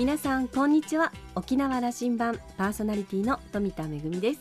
皆さんこんにちは。沖縄羅針盤パーソナリティの富田恵です。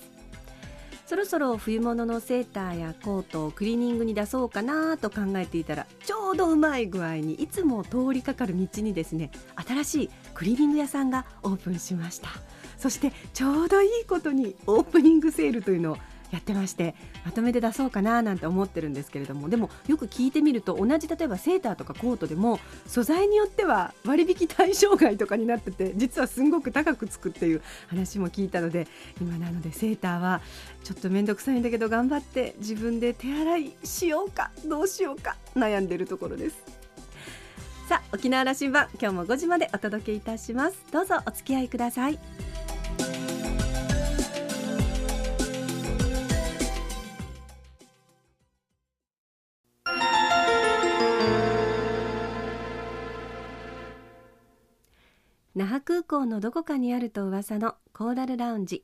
そろそろ冬物のセーターやコートをクリーニングに出そうかなと考えていたらちょうどうまい具合にいつも通りかかる道にですね新しいクリーニング屋さんがオープンしました。そしてちょうどいいことにオープニングセールというのをやってましてまとめて出そうかななんて思ってるんですけれどもでもよく聞いてみると同じ例えばセーターとかコートでも素材によっては割引対象外とかになってて実はすんごく高くつくっていう話も聞いたので今なのでセーターはちょっと面倒くさいんだけど頑張って自分で手洗いしようかどうしようか悩んでるところです。さあ沖縄羅針盤今日も5時までお届けいたします。どうぞお付き合いください。那覇空港のどこかにあると噂のコーラルラウンジ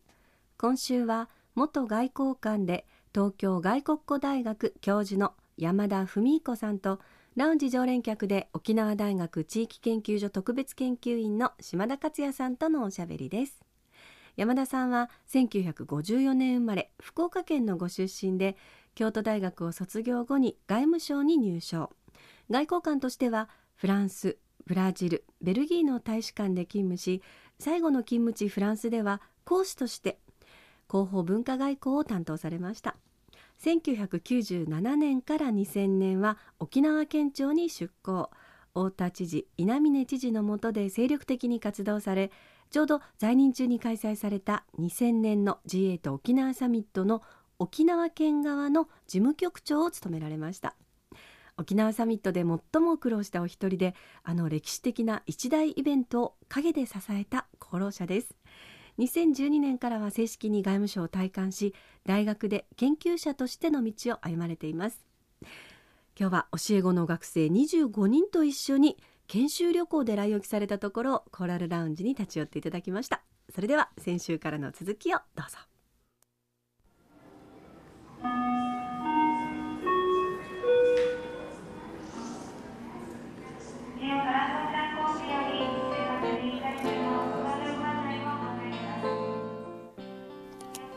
今週は元外交官で東京外国語大学教授の山田文彦さんとラウンジ常連客で沖縄大学地域研究所特別研究員の島田克也さんとのおしゃべりです。山田さんは1954年生まれ福岡県のご出身で京都大学を卒業後に外務省に入省。外交官としてはフランスブラジルベルギーの大使館で勤務し最後の勤務地フランスでは講師として広報文化外交を担当されました。1997年から2000年は沖縄県庁に出向。太田知事稲峰知事の下で精力的に活動されちょうど在任中に開催された2000年の G8 沖縄サミットの沖縄県側の事務局長を務められました。沖縄サミットで最も苦労したお一人であの歴史的な一大イベントを陰で支えた功労者です。2012年からは正式に外務省を退官し大学で研究者としての道を歩まれています。今日は教え子の学生25人と一緒に研修旅行で来沖されたところコーラルラウンジに立ち寄っていただきました。それでは先週からの続きをどうぞ。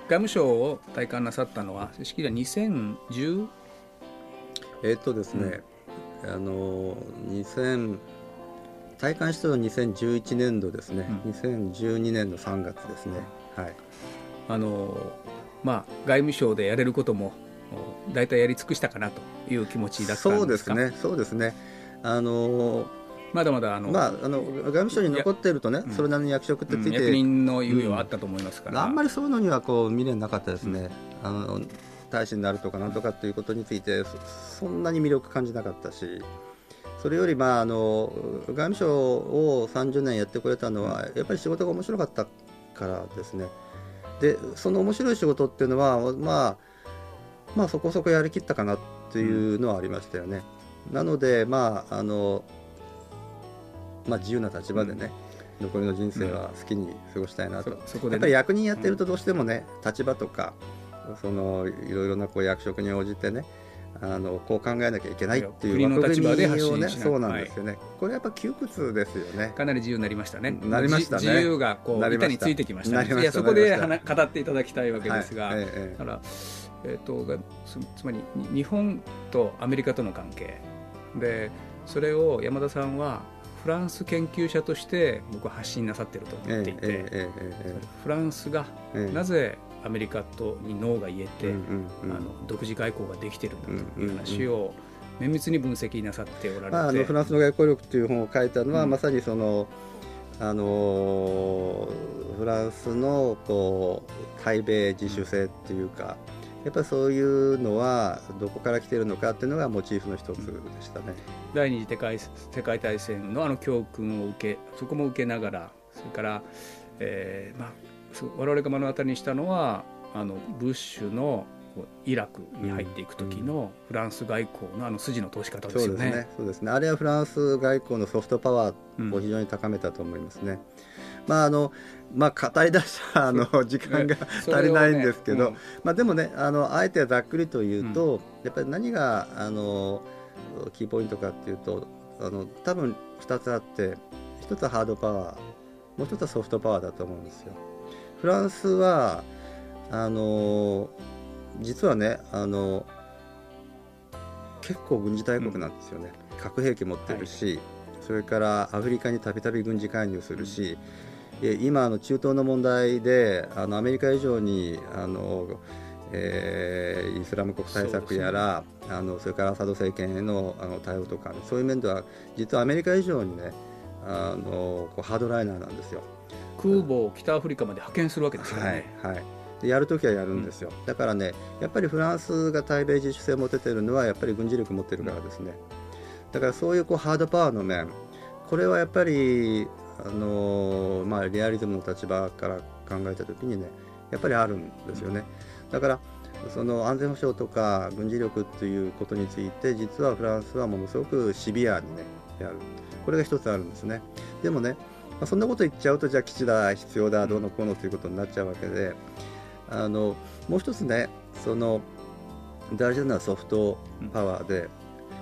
務省を退官なさったのは正式には2010えっとですね、うん、あの2000退官したのは2011年度ですね、うん、2012年の3月ですね、はい。あのまあ、外務省でやれることも大体やり尽くしたかなという気持ちだったんですか？そうですね。そうですね。あのまだまだあの、まあ、あの外務省に残っているとね、それなりに役職ってついて、うん、役人の猶予はあったと思いますから、うん、あんまりそういうのにはこう未練なかったですね、あの大使になるとかなんとかっていうことについてそんなに魅力感じなかったしそれより、まあ、あの外務省を30年やってくれたのはやっぱり仕事が面白かったからですね。でその面白い仕事っていうのは、まあ、まあそこそこやりきったかなっていうのはありましたよね。なので、まああのまあ、自由な立場でね、うん、残りの人生は好きに過ごしたいなと、そこで、ね、やっぱり役人やってるとどうしてもね、立場とかそのいろいろなこう役職に応じてねあのこう考えなきゃいけないっていう枠組みをねそうなんですよね、はい、これやっぱ窮屈ですよね。かなり自由になりましたね。なりましたね。自由がこう板についてきましたね。いやそこで語っていただきたいわけですが、はいええ、だからえーと、とつまり日本とアメリカとの関係。でそれを山田さんはフランス研究者として僕は発信なさってると思っていて、フランスがなぜアメリカとにノーが言えて、あの独自外交ができてるんだという話を綿密に分析なさっておられて、まあ、あのフランスの外交力という本を書いたのは、うん、まさにそのあのフランスのこう対米自主性っていうか、やっぱりそういうのはどこから来てるのかっていうのがモチーフの一つでしたね。第二次世界世界大戦のあの教訓を受けそこも受けながらそれから、えーまあ、我々が目の当たりにしたのはあのブッシュのイラクに入っていく時のフランス外交のあの筋の通し方ですよね。そうですねあれはフランス外交のソフトパワーを非常に高めたと思いますね。うん、まああのまあ、語り出したあの時間が 足りないんですけど、ねうん、まあ、でもねあのあえてざっくりと言うと、うん、やっぱり何があのキーポイントかっていうとあの多分2つあって1つはハードパワもう一つはソフトパワーだと思うんですよ。フランスはあの実はねあの結構軍事大国なんですよね、うん、核兵器持ってるし、はい、それからアフリカにたびたび軍事介入するし、うん、今あの中東の問題であのアメリカ以上にあのえー、イスラム国対策やらそ、ね,、あのそれからアサド政権へのあの対応とか、ね、そういう面では実はアメリカ以上にねあのこうハードライナーなんですよ。空母を北アフリカまで派遣するわけですよね。はい、はい。でやるときはやるんですよ、うん、だからね、やっぱりフランスが対米自主性を持ててるのは、やっぱり軍事力持ってるからですね、だからそういうこうハードパワーの面、これはやっぱり、あのー、まあ、リアリズムの立場から考えたときにね、やっぱりあるんですよね。だからその安全保障とか軍事力ということについて実はフランスはものすごくシビアにねやる。これが一つあるんですね。でもね、まあ、そんなこと言っちゃうとじゃあ基地だ必要だどうのこうのということになっちゃうわけであのもう一つねその大事なのはソフトパワーで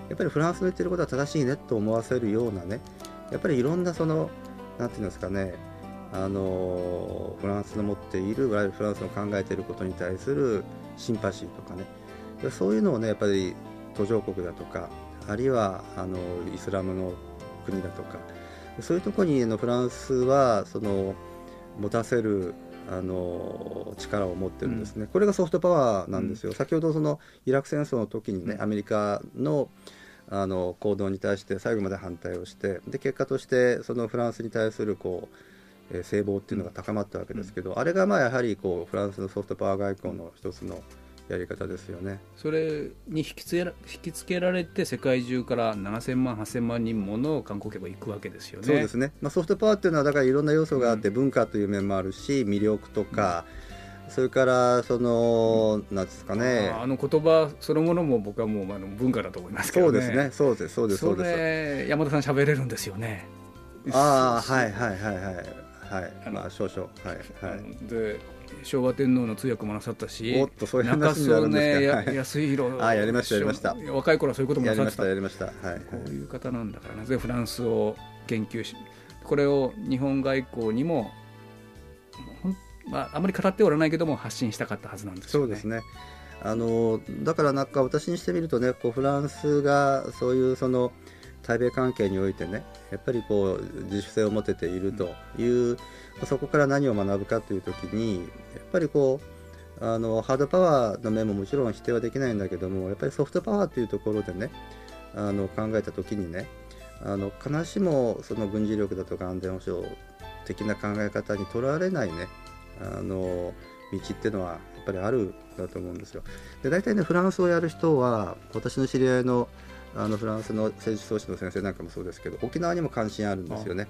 やっぱりフランスの言ってることは正しいねと思わせるようなねやっぱりいろんなそのなんていうんですかねあのフランスの持っているフランスの考えていることに対するシンパシーとかね。そういうのをねやっぱり途上国だとかあるいはあのイスラムの国だとかそういうところにのフランスはその持たせるあの力を持ってるんですね、うん、これがソフトパワーなんですよ、うん、先ほどそのイラク戦争の時にねアメリカのあの行動に対して最後まで反対をしてで結果としてそのフランスに対するこうえー、聖望っていうのが高まったわけですけど、うん、あれがまあやはりこうフランスのソフトパワー外交の一つのやり方ですよね。それに引きつけら引きつけられて世界中から7000万8000万人もの観光客が行くわけですよね。そうですね、まあ、ソフトパワーっていうのはだからいろんな要素があって、文化という面もあるし魅力とか、うん、それからその、うん、なんですかね。あの言葉そのものも僕はもうあの文化だと思いますけど、ね、そうですね。そうです。そうです。そうです。山田さん喋れるんですよね。ああはいはいはいはい。はいまあ少々。はいはい。で昭和天皇の通訳もなさったし、おっとそういう話になるんですか、ね、安弘あやりましたやりました。若い頃はそういうこともなさってた。やりましたやりました、はい、こういう方なんだからな。ぜフランスを研究しこれを日本外交にもまあ、あまり語っておらないけども発信したかったはずなんですね。そうですねあのだからなんか私にしてみるとねこうフランスがそういうその対米関係においてねやっぱりこう自主性を持てているという、うん、そこから何を学ぶかという時にやっぱりこうあのハードパワーの面ももちろん否定はできないんだけどもやっぱりソフトパワーというところでねあの考えた時にねあの必ずしもその軍事力だとか安全保障的な考え方にとらわれないねあの道っていうのはやっぱりあるだと思うんですよ。で大体ねフランスをやる人は私の知り合いのあのフランスの政治創始の先生なんかもそうですけど沖縄にも関心あるんですよね。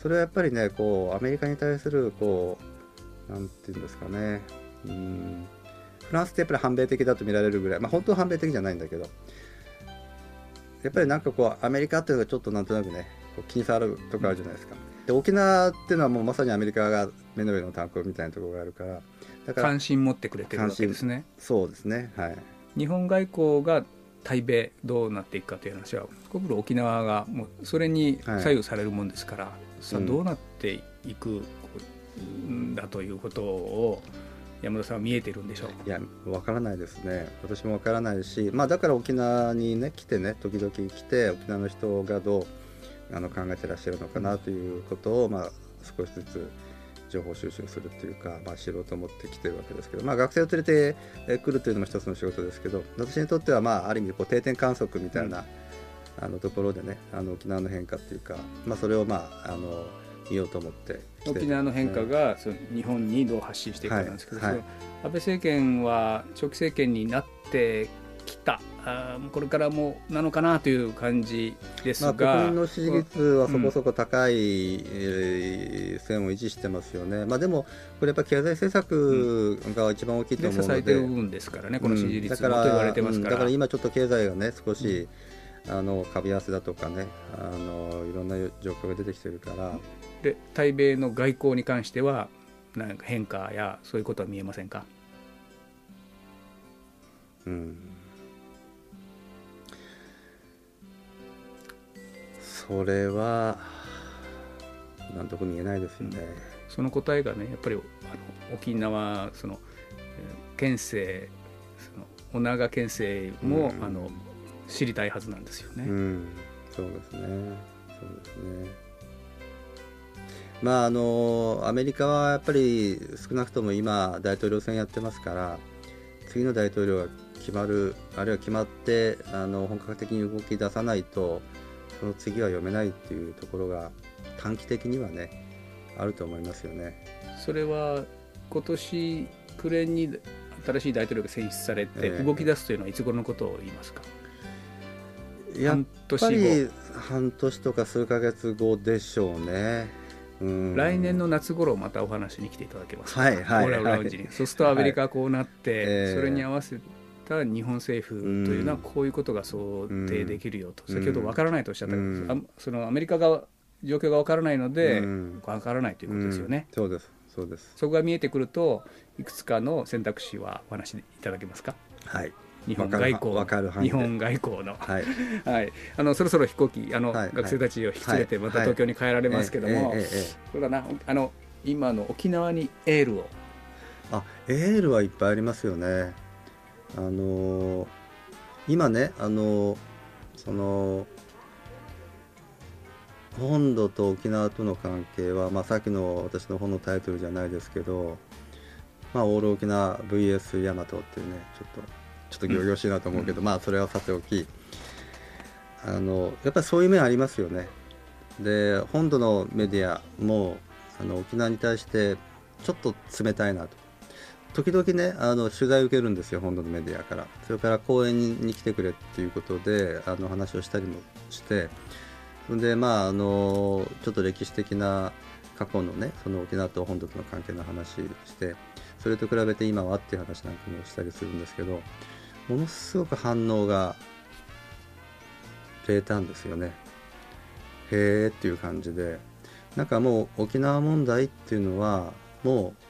それはやっぱりねこうアメリカに対するこうなんていうんですかねうんフランスってやっぱり反米的だと見られるぐらい、まあ、本当は反米的じゃないんだけどやっぱりなんかこうアメリカっていうのがちょっとなんとなくねこう気に障るとこあるじゃないですか。で沖縄っていうのはもうまさにアメリカが目の上の炭鉱みたいなところがあるから。だから関心持ってくれてるわけですね。そうですね。はい。日本外交が対米どうなっていくかという話はここ沖縄がもうそれに左右されるもんですから、はい、さあどうなっていくんだということを山田さんは見えてるんでしょういや分からないですね。私も分からないし、まあ、だから沖縄にね来てね時々来て沖縄の人がどうあの考えてらっしゃるのかなということを、まあ、少しずつ情報収集するっていうか、まあ、知ろうと思ってきてるわけですけど、まあ、学生を連れてくるというのも一つの仕事ですけど私にとっては、まあ、ある意味こう定点観測みたいな、あのところでねあの沖縄の変化っていうか、まあ、それを、まあ、あの見ようと思って沖縄の変化が、その日本にどう発信していくかなんですけど、はい。はい、安倍政権は長期政権になってあこれからもなのかなという感じですが、まあ、国民の支持率はそこそこ高い、うん、えー、線を維持してますよね、まあ、でも、これやっぱ経済政策が一番大きいと思うので、支えてる部分ですからね、この支持率、うん、だから言われてますから、だから今ちょっと経済がね、少し、うん、あの株安だとかねあの、いろんな状況が出てきてるから。で対米の外交に関しては、なんか変化やそういうことは見えませんか？うんそれはなんとも言えないですよね、うん、その答えがねやっぱりあの沖縄その、えー、県政その女長県政も、うん、あの知りたいはずなんですよね。うん、そうですね。そうですね。まああのアメリカはやっぱり少なくとも今大統領選やってますから次の大統領が決まるあるいは決まってあの本格的に動き出さないとその次は読めないっていうところが短期的にはねあると思いますよね。それは今年暮れに新しい大統領が選出されて動き出すというのはいつ頃のことを言いますか、えー、やっぱり半年とか数か月後でしょうね。来年の夏頃またお話に来ていただけますか、はいはい、はい、そうするとアメリカはこうなって、はい、それに合わせた日本政府というのはこういうことが想定できるよと、先ほど分からないとおっしゃったけど、うん、そのアメリカが状況が分からないので、分からないということですよね。そうです。そうです。そこが見えてくるといくつかの選択肢はお話しいただけますか？はい。日本外交。日本外交の、はい。はい、あのそろそろ飛行機あの、はい、学生たちを引き連れてまた東京に帰られますけども、そうだな。あの今の沖縄にエールを。あエールはいっぱいありますよねあの今ねあのその本土と沖縄との関係は、まあ、さっきの私の本のタイトルじゃないですけど、まあ、オール沖縄 VS ヤマトっていうねちょっとちょっと仰々しいなと思うけど、うん、まあそれはさておきあのやっぱりそういう面ありますよね。で本土のメディアもあの沖縄に対してちょっと冷たいなと時々ねあの取材受けるんですよ本土のメディアから。それから講演に来てくれっていうことであの話をしたりもして。でまああのちょっと歴史的な過去のねその沖縄と本土との関係の話してそれと比べて今はっていう話なんかもしたりするんですけどものすごく反応が平坦ですよね。へえっていう感じで。なんかもう沖縄問題っていうのはもう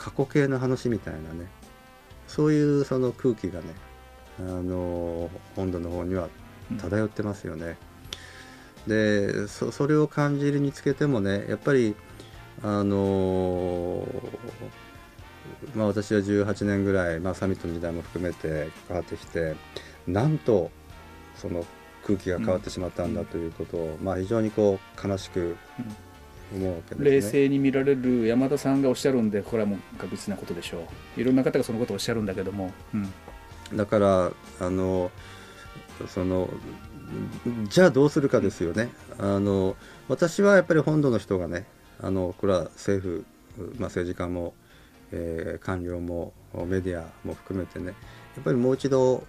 過去形の話みたいなね。そういうその空気がねあの本土の方には漂ってますよね。うん、でそそれを感じるにつけてもねやっぱりあのまあ、私は18年ぐらい、まあ、サミットの時代も含めて関わってきてなんとその空気が変わってしまったんだということを、うん、まあ、非常にこう悲しく思うわけです、ね、冷静に見られる山田さんがおっしゃるんでこれはもう確実なことでしょう。いろんな方がそのことをおっしゃるんだけども、うん、だからあのそのじゃあどうするかですよね。あの私はやっぱり本土の人がねあのこれは政府、まあ、政治家も、えー、官僚もメディアも含めてねやっぱりもう一度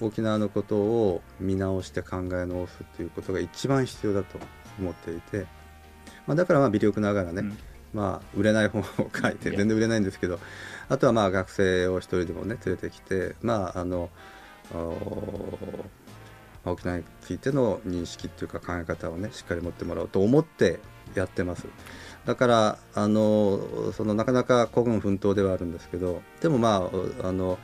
沖縄のことを見直して考え直すっていうことが一番必要だと思っていて。まあ、だからまあ微力ながらね、うん、まあ、売れない本を書いて全然売れないんですけどあとはまあ学生を一人でもね連れてきて、まあ、あの沖縄についての認識っていうか考え方をねしっかり持ってもらおうと思ってやってます。だからあのそのなかなか孤軍奮闘ではあるんですけどでもまああの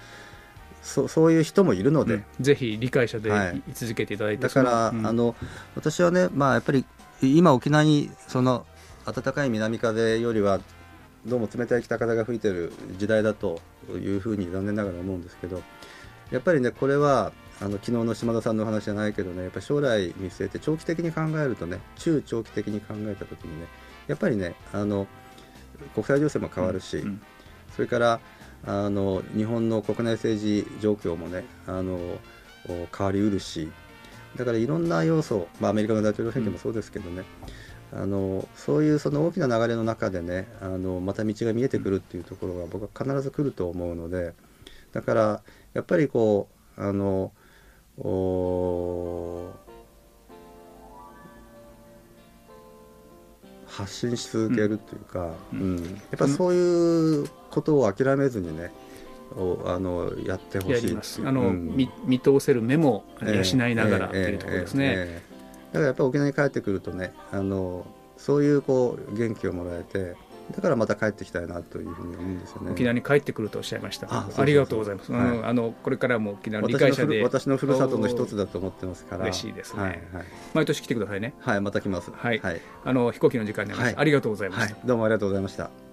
そそういう人もいるので、うん、ぜひ理解者で居続けていただいて、はい、だから、うん、あの私はね、まあ、やっぱり今、沖縄にその暖かい南風よりはどうも冷たい北風が吹いてる時代だというふうに残念ながら思うんですけどやっぱりねこれはあの昨日の島田さんの話じゃないけどねやっぱ将来見据えて長期的に考えるとね中長期的に考えた時にねやっぱりねあの国際情勢も変わるし、うん。うん、それからあの日本の国内政治状況もねあの変わりうるしだからいろんな要素、まあ、アメリカの大統領選挙もそうですけどね、うん、あのそういうその大きな流れの中でねあのまた道が見えてくるっていうところが僕は必ず来ると思うのでだからやっぱりこうあの発信し続けるというか、うん、うん、やっぱそういうことを諦めずにね、をあのやってほしいあの、うん、見見通せる目も養いながらというところですね、えー、だからやっぱり沖縄に帰ってくるとねあのそういうこう元気をもらえてだからまた帰ってきたいなというふうに思うんですよね。沖縄に帰ってくるとおっしゃいました。ありがとうございます、はい、あのこれからも沖縄の理解者で。私のふるさとの一つだと思ってますから。嬉しいですね、はいはい、毎年来てくださいね。はいまた来ます。はい、はい、あの飛行機の時間になりました、ありがとうございました、どうもありがとうございました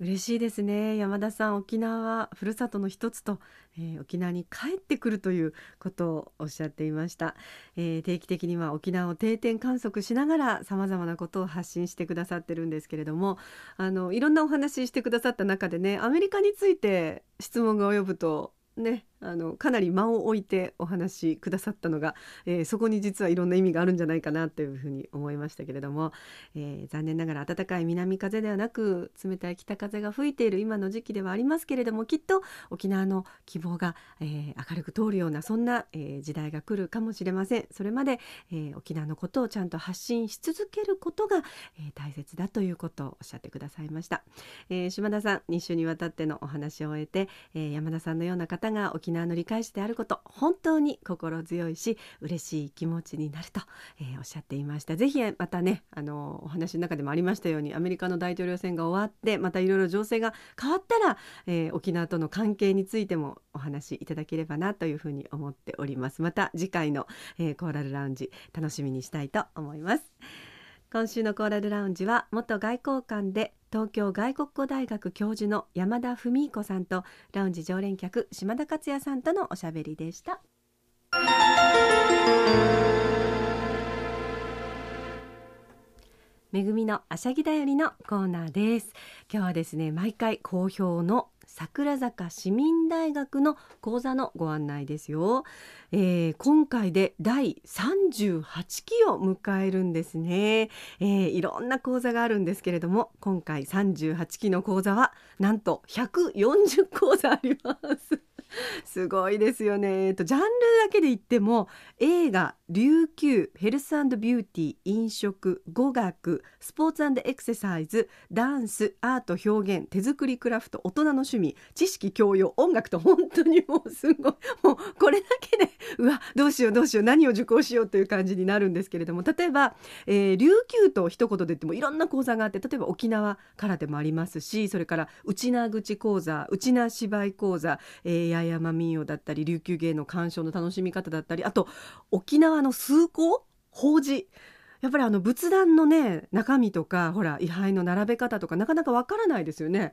嬉しいですね。山田さん沖縄はふるさとの一つと、えー、沖縄に帰ってくるということをおっしゃっていました、えー、定期的には沖縄を定点観測しながらさまざまなことを発信してくださってるんですけれどもあのいろんなお話ししてくださった中でねアメリカについて質問が及ぶとねあのかなり間を置いてお話しくださったのが、えー、そこに実はいろんな意味があるんじゃないかなというふうに思いましたけれども、えー、残念ながら暖かい南風ではなく冷たい北風が吹いている今の時期ではありますけれどもきっと沖縄の希望が、えー、明るく通るようなそんな、え時代が来るかもしれません。それまで、え沖縄のことをちゃんと発信し続けることが、え大切だということをおっしゃってくださいました、え島田さん2週にわたってのお話を終えて、え山田さんのような方が沖縄の理解者であること本当に心強いし嬉しい気持ちになると、えー、おっしゃっていました。ぜひまたねあのお話の中でもありましたようにアメリカの大統領選が終わってまたいろいろ情勢が変わったら、えー、沖縄との関係についてもお話しいただければなというふうに思っております。また次回の、えー、コーラルラウンジ楽しみにしたいと思います。今週のコーラルラウンジは元外交官で東京外国語大学教授の山田文彦さんとラウンジ常連客島田克也さんとのおしゃべりでした。めぐみのあしゃぎだよりのコーナーです今日はですね毎回好評の桜坂市民大学の講座のご案内ですよ、えー、今回で第38期を迎えるんですね、えー、いろんな講座があるんですけれども今回38期の講座はなんと140講座あります。すごいですよね。えっとジャンルだけで言っても映画、琉球、ヘルスビューティー、飲食、語学、スポーツエクササイズ、ダンス、アート表現、手作りクラフト、大人の趣味、知識教養、音楽と本当にもうすごいもうこれだけでうわどうしようどうしよう何を受講しようという感じになるんですけれども例えば、えー、琉球と一言で言ってもいろんな講座があって例えば沖縄からでもありますしそれから内名口講座内名芝居講座、えー、八重山民謡だったり琉球芸の鑑賞の楽しみ方だったりあと沖縄の崇高？法事？やっぱりあの仏壇のね中身とかほら位牌の並べ方とかなかなかわからないですよね。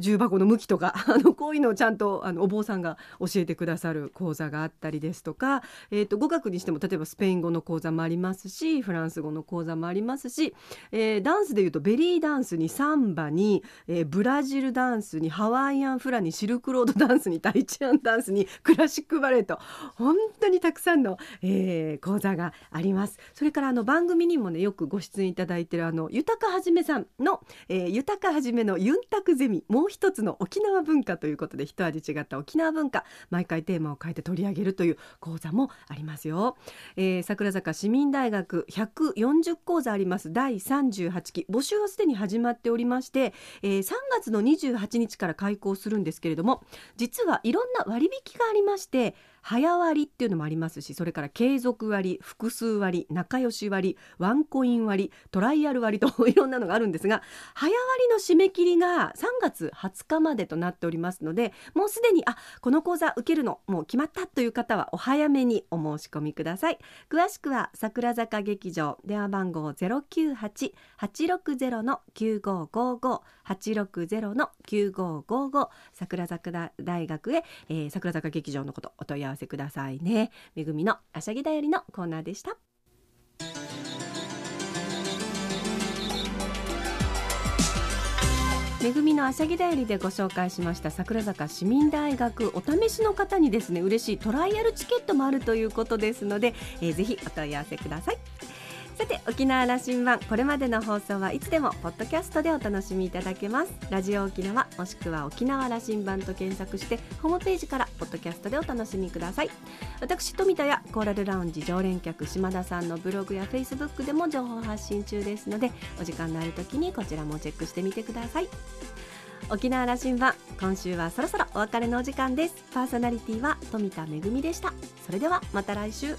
重箱の向きとか あのこういうのをちゃんとあのお坊さんが教えてくださる講座があったりですとか、えー、と語学にしても例えばスペイン語の講座もありますしフランス語の講座もありますし、えー、ダンスでいうとベリーダンスにサンバに、えー、ブラジルダンスにハワイアンフラにシルクロードダンスにタイチアンダンスに クラシックバレエと本当にたくさんの、えー、講座があります。それからあの番組にもねよくご出演いただいてるあの豊かはじめさんの、えー、豊かはじめのユンタクゼミもう一つの沖縄文化ということで一味違った沖縄文化毎回テーマを変えて取り上げるという講座もありますよ、えー、桜坂市民大学140講座あります。第38期募集はすでに始まっておりまして、えー、3月の28日から開講するんですけれども実はいろんな割引がありまして早割っていうのもありますしそれから継続割複数割仲良し割ワンコイン割トライアル割と いろんなのがあるんですが早割の締め切りが3月20日までとなっておりますのでもうすでにあこの講座受けるのもう決まったという方はお早めにお申し込みください。詳しくは桜坂劇場電話番号098-860の9555 860の9555桜坂大学へ、えー、桜坂劇場のことお問い合わせ合わせくださいね。めぐみのあしゃぎだよりのコーナーでした。めぐみのあしゃぎだよりでご紹介しました桜坂市民大学お試しの方にですね嬉しいトライアルチケットもあるということですので、えー、ぜひお問い合わせください。さて沖縄羅針盤。これまでの放送はいつでもポッドキャストでお楽しみいただけます。ラジオ沖縄もしくは沖縄羅針盤と検索してホームページからポッドキャストでお楽しみください。私富田やコーラルラウンジ常連客島田さんのブログやフェイスブックでも情報発信中ですのでお時間のある時にこちらもチェックしてみてください。沖縄羅針盤今週はそろそろお別れのお時間です。パーソナリティは富田恵でした。それではまた来週。